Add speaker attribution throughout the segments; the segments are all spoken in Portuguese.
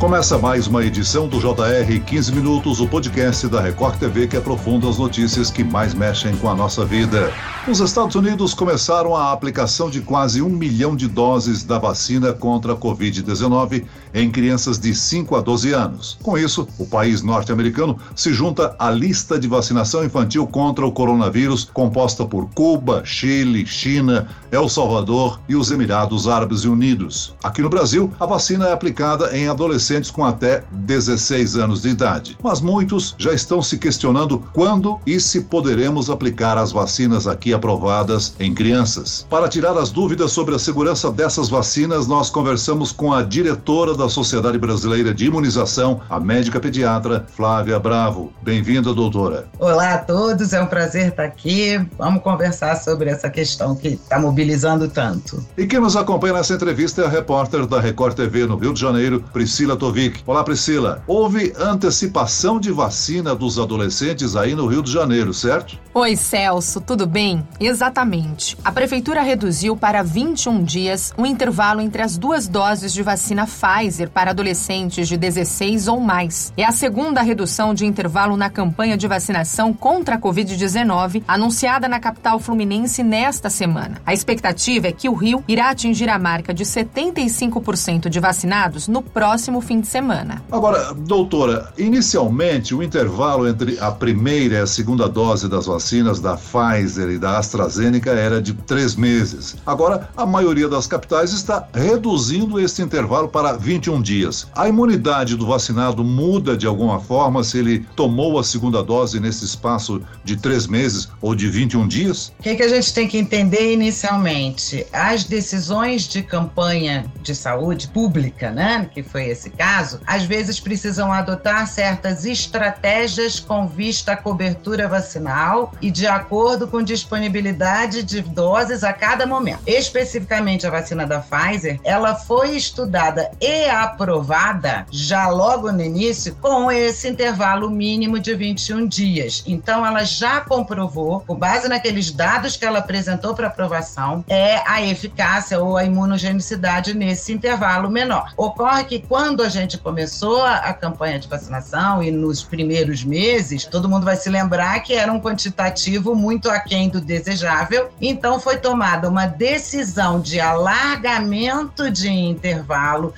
Speaker 1: Começa mais uma edição do JR 15 Minutos, o podcast da Record TV que aprofunda as notícias que mais mexem com a nossa vida. Os Estados Unidos começaram a aplicação de quase um milhão de doses da vacina contra a Covid-19 em crianças de 5 a 12 anos. Com isso, o país norte-americano se junta à lista de vacinação infantil contra o coronavírus, composta por Cuba, Chile, China, El Salvador e os Emirados Árabes Unidos. Aqui no Brasil, a vacina é aplicada em adolescentes adolescentes com até 16 anos de idade. Mas muitos já estão se questionando quando e se poderemos aplicar as vacinas aqui aprovadas em crianças. Para tirar as dúvidas sobre a segurança dessas vacinas, nós conversamos com a diretora da Sociedade Brasileira de Imunização, a médica pediatra Flávia Bravo. Bem-vinda, doutora.
Speaker 2: Olá a todos, é um prazer estar aqui. Vamos conversar sobre essa questão que está mobilizando tanto.
Speaker 1: E quem nos acompanha nessa entrevista é a repórter da Record TV no Rio de Janeiro, Priscila Olá, Priscila. Houve antecipação de vacina dos adolescentes aí no Rio de Janeiro, certo?
Speaker 3: Oi, Celso, tudo bem? Exatamente. A prefeitura reduziu para 21 dias o intervalo entre as duas doses de vacina Pfizer para adolescentes de 16 ou mais. É a segunda redução de intervalo na campanha de vacinação contra a Covid-19 anunciada na capital fluminense nesta semana. A expectativa é que o Rio irá atingir a marca de 75% de vacinados no próximo fim de semana.
Speaker 1: Agora, doutora, inicialmente o intervalo entre a primeira e a segunda dose das vacinas da Pfizer e da AstraZeneca era de três meses. Agora, a maioria das capitais está reduzindo esse intervalo para 21 dias. A imunidade do vacinado muda de alguma forma se ele tomou a segunda dose nesse espaço de três meses ou de 21 dias?
Speaker 2: O que, que a gente tem que entender inicialmente? As decisões de campanha de saúde pública, né, que foi esse caso, às vezes precisam adotar certas estratégias com vista à cobertura vacinal e de acordo com disponibilidade de doses a cada momento. Especificamente a vacina da Pfizer, ela foi estudada e aprovada já logo no início com esse intervalo mínimo de 21 dias. Então ela já comprovou, com base naqueles dados que ela apresentou para aprovação, é a eficácia ou a imunogenicidade nesse intervalo menor. Ocorre que quando a gente começou a, campanha de vacinação e nos primeiros meses, todo mundo vai se lembrar que era um quantitativo muito aquém do desejável. Então foi tomada uma decisão de alargamento de intervalo,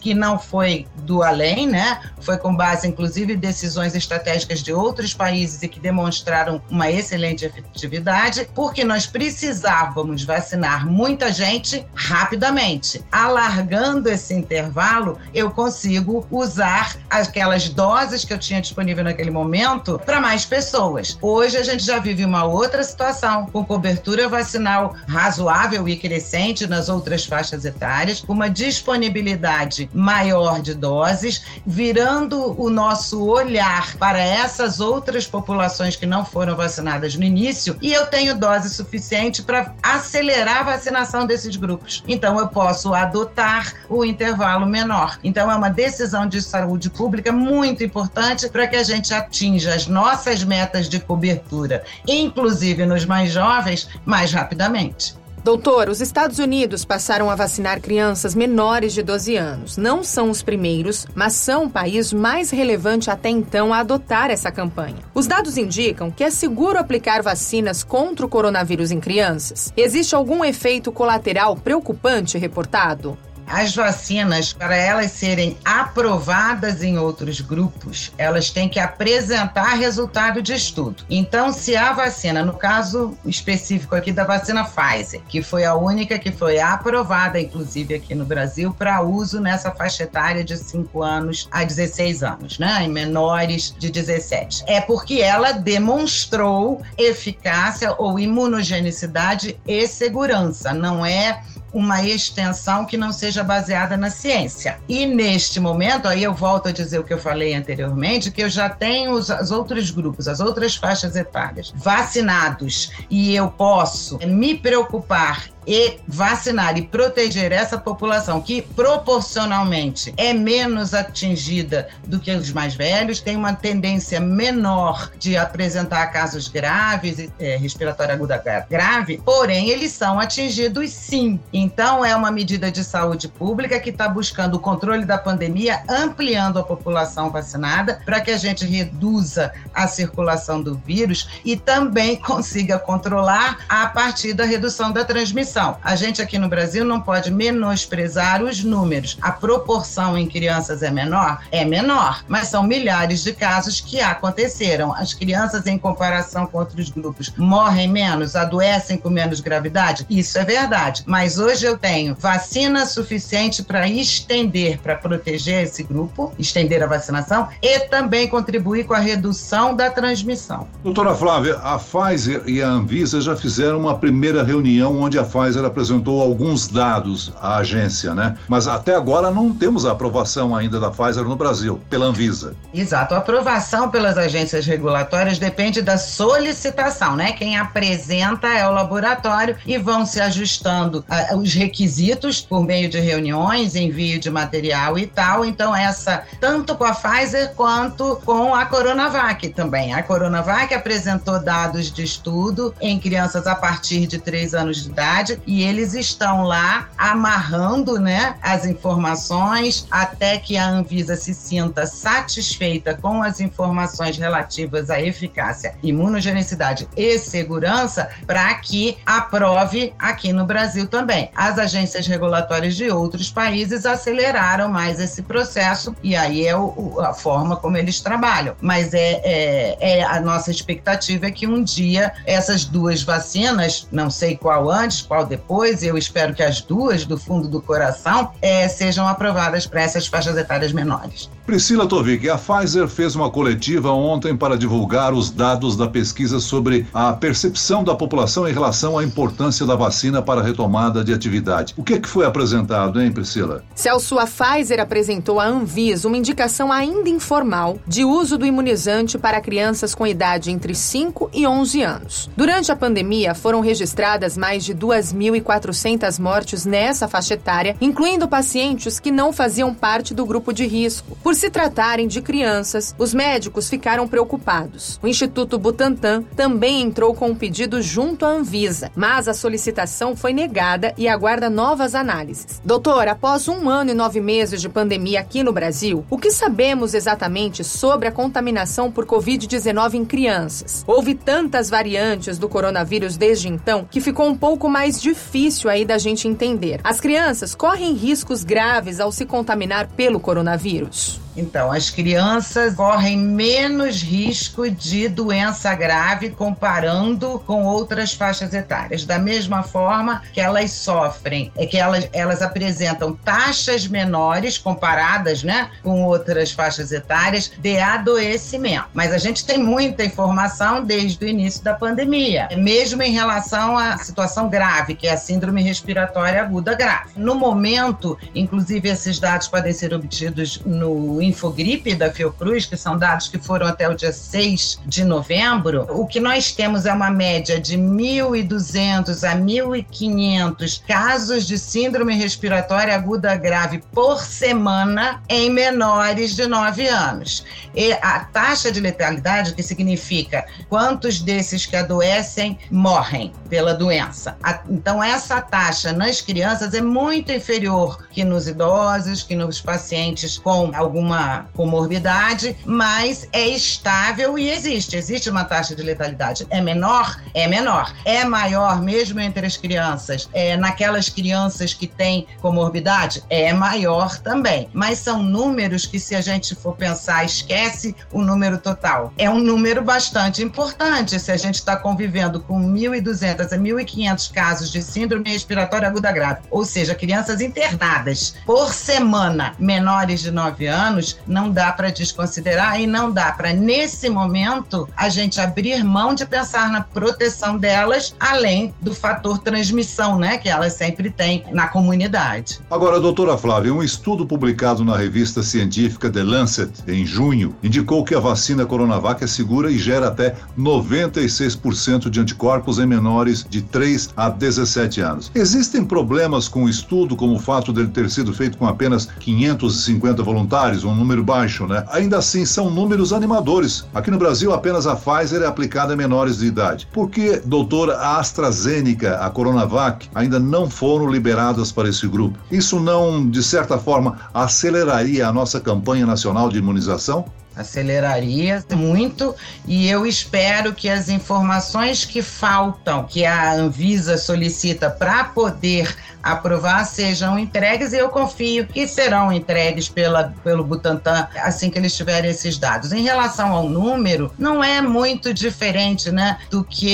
Speaker 2: que não foi do além, né? Foi com base, inclusive, em decisões estratégicas de outros países e que demonstraram uma excelente efetividade, porque nós precisávamos vacinar muita gente rapidamente. Alargando esse intervalo, eu consigo usar aquelas doses que eu tinha disponível naquele momento para mais pessoas. Hoje a gente já vive uma outra situação, com cobertura vacinal razoável e crescente nas outras faixas etárias, com uma disponibilidade maior de doses, virando o nosso olhar para essas outras populações que não foram vacinadas no início, e eu tenho dose suficiente para acelerar a vacinação desses grupos. Então eu posso adotar o intervalo menor. Então é uma decisão de saúde pública muito importante para que a gente atinja as nossas metas de cobertura, inclusive nos mais jovens, mais rapidamente.
Speaker 3: Doutor, os Estados Unidos passaram a vacinar crianças menores de 12 anos. Não são os primeiros, mas são o país mais relevante até então a adotar essa campanha. Os dados indicam que é seguro aplicar vacinas contra o coronavírus em crianças. Existe algum efeito colateral preocupante reportado?
Speaker 2: As vacinas, para elas serem aprovadas em outros grupos, elas têm que apresentar resultado de estudo. Então, se a vacina, no caso específico aqui da vacina Pfizer, que foi a única que foi aprovada, inclusive aqui no Brasil, para uso nessa faixa etária de 5 anos a 16 anos, né? Em menores de 17. É porque ela demonstrou eficácia ou imunogenicidade e segurança, não é uma extensão que não seja baseada na ciência. E neste momento, aí eu volto a dizer o que eu falei anteriormente, que eu já tenho os, os outros grupos, as outras faixas etárias vacinados e eu posso me preocupar e vacinar e proteger essa população que proporcionalmente é menos atingida do que os mais velhos, tem uma tendência menor de apresentar casos graves, é, respiratória aguda grave, porém eles são atingidos sim. Então é uma medida de saúde pública que está buscando o controle da pandemia, ampliando a população vacinada para que a gente reduza a circulação do vírus e também consiga controlar a partir da redução da transmissão. A gente aqui no Brasil não pode menosprezar os números. A proporção em crianças é menor? É menor, mas são milhares de casos que aconteceram. As crianças, em comparação com outros grupos, morrem menos, adoecem com menos gravidade? Isso é verdade. Mas hoje eu tenho vacina suficiente para estender, para proteger esse grupo, estender a vacinação e também contribuir com a redução da transmissão.
Speaker 1: Doutora Flávia, a Pfizer e a Anvisa já fizeram uma primeira reunião onde a Pfizer apresentou alguns dados à agência, né? Mas até agora não temos a aprovação ainda da Pfizer no Brasil, pela Anvisa.
Speaker 2: Exato. A aprovação pelas agências regulatórias depende da solicitação, né? Quem apresenta é o laboratório e vão se ajustando uh, os requisitos por meio de reuniões, envio de material e tal. Então, essa, tanto com a Pfizer quanto com a Coronavac também. A Coronavac apresentou dados de estudo em crianças a partir de 3 anos de idade e eles estão lá amarrando né, as informações até que a Anvisa se sinta satisfeita com as informações relativas à eficácia, imunogenicidade e segurança para que aprove aqui no Brasil também. As agências regulatórias de outros países aceleraram mais esse processo e aí é o, a forma como eles trabalham. Mas é, é, é a nossa expectativa é que um dia essas duas vacinas, não sei qual antes, qual depois, eu espero que as duas do fundo do coração é, sejam aprovadas para essas faixas etárias menores.
Speaker 1: Priscila Tovig, a Pfizer fez uma coletiva ontem para divulgar os dados da pesquisa sobre a percepção da população em relação à importância da vacina para a retomada de atividade. O que, é que foi apresentado, hein, Priscila?
Speaker 3: Celso, a Pfizer apresentou à Anvisa uma indicação ainda informal de uso do imunizante para crianças com idade entre 5 e 11 anos. Durante a pandemia, foram registradas mais de 2.400 mortes nessa faixa etária, incluindo pacientes que não faziam parte do grupo de risco. Por se tratarem de crianças, os médicos ficaram preocupados. O Instituto Butantan também entrou com um pedido junto à Anvisa, mas a solicitação foi negada e aguarda novas análises. Doutor, após um ano e nove meses de pandemia aqui no Brasil, o que sabemos exatamente sobre a contaminação por Covid-19 em crianças? Houve tantas variantes do coronavírus desde então que ficou um pouco mais difícil aí da gente entender. As crianças correm riscos graves ao se contaminar pelo coronavírus?
Speaker 2: Então, as crianças correm menos risco de doença grave comparando com outras faixas etárias. Da mesma forma que elas sofrem, é que elas, elas apresentam taxas menores comparadas né, com outras faixas etárias de adoecimento. Mas a gente tem muita informação desde o início da pandemia, mesmo em relação à situação grave, que é a síndrome respiratória aguda grave. No momento, inclusive, esses dados podem ser obtidos no Infogripe da Fiocruz, que são dados que foram até o dia 6 de novembro, o que nós temos é uma média de 1.200 a 1.500 casos de síndrome respiratória aguda grave por semana em menores de 9 anos. E a taxa de letalidade, que significa quantos desses que adoecem morrem pela doença. Então, essa taxa nas crianças é muito inferior que nos idosos, que nos pacientes com alguma uma comorbidade, mas é estável e existe. Existe uma taxa de letalidade. É menor? É menor. É maior mesmo entre as crianças? É naquelas crianças que têm comorbidade? É maior também. Mas são números que, se a gente for pensar, esquece o número total. É um número bastante importante se a gente está convivendo com 1.200 a 1.500 casos de síndrome respiratória aguda grave, ou seja, crianças internadas por semana menores de 9 anos anos, não dá para desconsiderar e não dá para, nesse momento, a gente abrir mão de pensar na proteção delas, além do fator transmissão, né, que elas sempre têm na comunidade.
Speaker 1: Agora, doutora Flávia, um estudo publicado na revista científica The Lancet, em junho, indicou que a vacina Coronavac é segura e gera até 96% de anticorpos em menores de 3 a 17 anos. Existem problemas com o estudo, como o fato dele ter sido feito com apenas 550 voluntários, um número baixo, né? Ainda assim, são números animadores. Aqui no Brasil, apenas a Pfizer é aplicada a menores de idade. Por que, doutora, a AstraZeneca, a Coronavac, ainda não foram liberadas para esse grupo? Isso não, de certa forma, aceleraria a nossa campanha nacional de imunização?
Speaker 2: Aceleraria muito e eu espero que as informações que faltam, que a Anvisa solicita para poder aprovar sejam entregues e eu confio que serão entregues pela, pelo Butantan assim que eles tiverem esses dados. Em relação ao número, não é muito diferente né, do que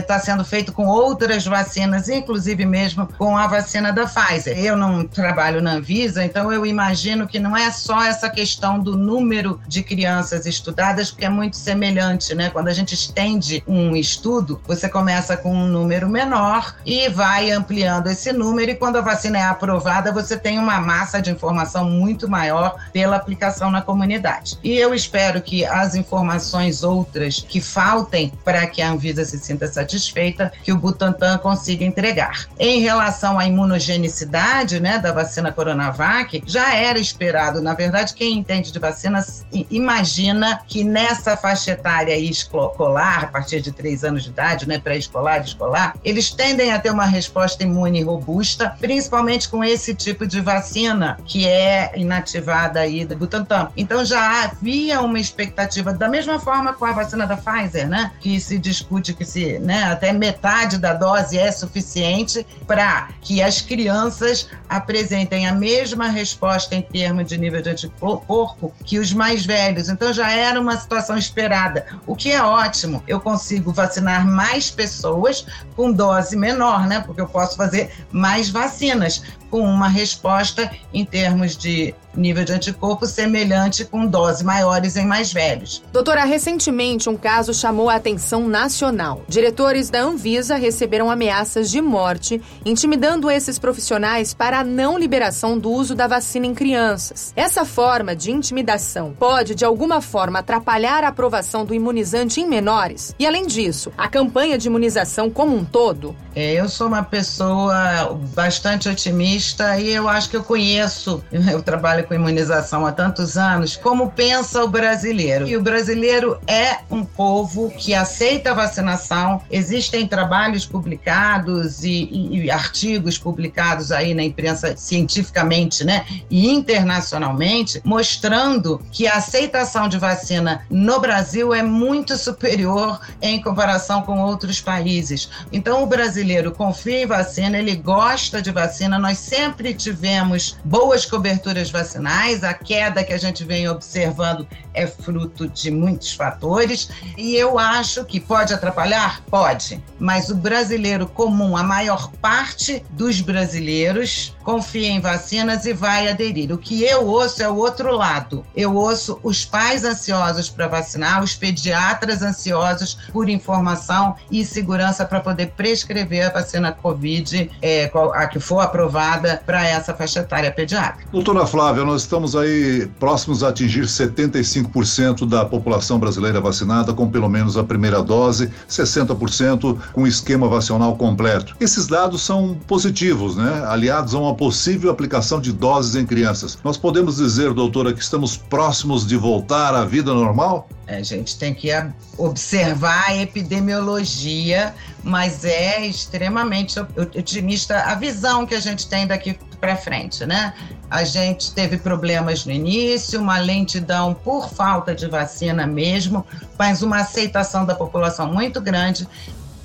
Speaker 2: está sendo feito com outras vacinas, inclusive mesmo com a vacina da Pfizer. Eu não trabalho na Anvisa, então eu imagino que não é só essa questão do número de crianças estudadas, porque é muito semelhante, né? Quando a gente estende um estudo, você começa com um número menor e vai ampliando esse número, e quando a vacina é aprovada, você tem uma massa de informação muito maior pela aplicação na comunidade. E eu espero que as informações outras que faltem para que a Anvisa se sinta satisfeita, que o Butantan consiga entregar. Em relação à imunogenicidade, né, da vacina Coronavac, já era esperado, na verdade, quem entende de vacinas imagina que nessa faixa etária escolar, a partir de três anos de idade, né, pré-escolar, escolar, eles tendem a ter uma resposta imune robusta, principalmente com esse tipo de vacina que é inativada aí do Butantan. Então já havia uma expectativa, da mesma forma com a vacina da Pfizer, né, que se discute que se, né, até metade da dose é suficiente para que as crianças apresentem a mesma resposta em termos de nível de anticorpo que os mais velhos. Então já era uma situação esperada, o que é ótimo. Eu consigo vacinar mais pessoas com dose menor, né? Porque eu posso fazer mais vacinas com uma resposta em termos de nível de anticorpo semelhante com doses maiores em mais velhos.
Speaker 3: Doutora, recentemente um caso chamou a atenção nacional. Diretores da Anvisa receberam ameaças de morte, intimidando esses profissionais para a não liberação do uso da vacina em crianças. Essa forma de intimidação pode, de alguma forma, atrapalhar a aprovação do imunizante em menores? E, além disso, a campanha de imunização como um todo?
Speaker 2: É, eu sou uma pessoa bastante otimista e eu acho que eu conheço, eu trabalho com imunização há tantos anos, como pensa o brasileiro. E o brasileiro é um povo que aceita a vacinação. Existem trabalhos publicados e, e, e artigos publicados aí na imprensa cientificamente, né, e internacionalmente, mostrando que a aceitação de vacina no Brasil é muito superior em comparação com outros países. Então, o brasileiro confia em vacina, ele gosta de vacina. Nós sempre tivemos boas coberturas vacinais vacinais. A queda que a gente vem observando é fruto de muitos fatores e eu acho que pode atrapalhar? Pode, mas o brasileiro comum, a maior parte dos brasileiros, confia em vacinas e vai aderir. O que eu ouço é o outro lado. Eu ouço os pais ansiosos para vacinar, os pediatras ansiosos por informação e segurança para poder prescrever a vacina Covid, é, a que for aprovada para essa faixa etária pediátrica.
Speaker 1: Doutora Flávia, nós estamos aí próximos a atingir 75% da população brasileira vacinada com pelo menos a primeira dose, 60% com esquema vacinal completo. Esses dados são positivos, né? Aliados a uma possível aplicação de doses em crianças. Nós podemos dizer, doutora, que estamos próximos de voltar à vida normal?
Speaker 2: É, a gente tem que observar a epidemiologia, mas é extremamente otimista a visão que a gente tem daqui para frente, né? A gente teve problemas no início, uma lentidão por falta de vacina mesmo, mas uma aceitação da população muito grande.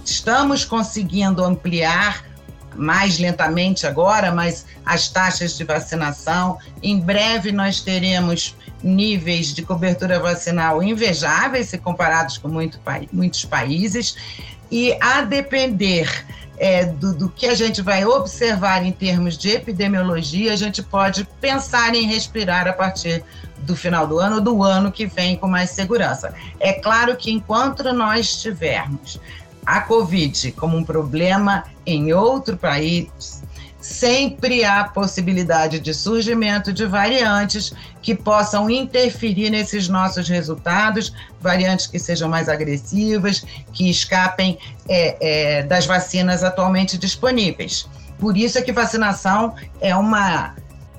Speaker 2: Estamos conseguindo ampliar mais lentamente agora, mas as taxas de vacinação. Em breve nós teremos níveis de cobertura vacinal invejáveis se comparados com muito, muitos países. E a depender é, do, do, que a gente vai observar em termos de epidemiologia, a gente pode pensar em respirar a partir do final do ano do ano que vem com mais segurança. É claro que enquanto nós tivermos a Covid como um problema em outro país, sempre há possibilidade de surgimento de variantes que possam interferir nesses nossos resultados, variantes que sejam mais agressivas, que escapem é, é, das vacinas atualmente disponíveis. Por isso é que vacinação é uma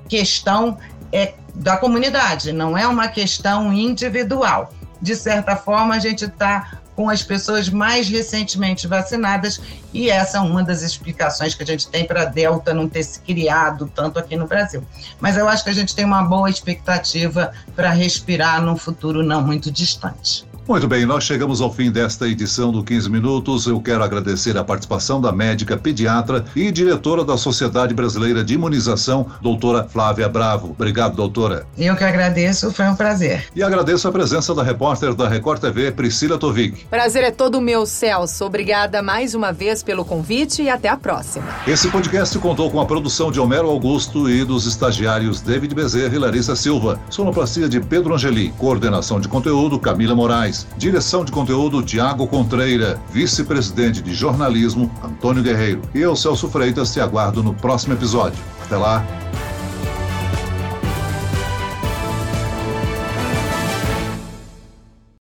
Speaker 2: questão é, da comunidade, não é uma questão individual. De certa forma, a gente está com as pessoas mais recentemente vacinadas, e essa é uma das explicações que a gente tem para a Delta não ter se criado tanto aqui no Brasil. Mas eu acho que a gente tem uma boa expectativa para respirar num futuro não muito distante.
Speaker 1: Muito bem, nós chegamos ao fim desta edição do 15 Minutos. Eu quero agradecer a participação da médica pediatra e diretora da Sociedade Brasileira de Imunização, doutora Flávia Bravo. Obrigado, doutora.
Speaker 2: Eu que agradeço, foi um prazer.
Speaker 1: E agradeço a presença da repórter da Record TV, Priscila Tovic.
Speaker 3: Prazer é todo meu, Celso. Obrigada mais uma vez pelo convite e até a próxima.
Speaker 1: Esse podcast contou com a produção de Homero Augusto e dos estagiários David Bezerra e Larissa Silva. Sonoplastia de Pedro Angeli. Coordenação de conteúdo, Camila Moraes. Direção de conteúdo Tiago Contreira. Vice-presidente de jornalismo Antônio Guerreiro. E eu, Celso Freitas, te aguardo no próximo episódio. Até lá.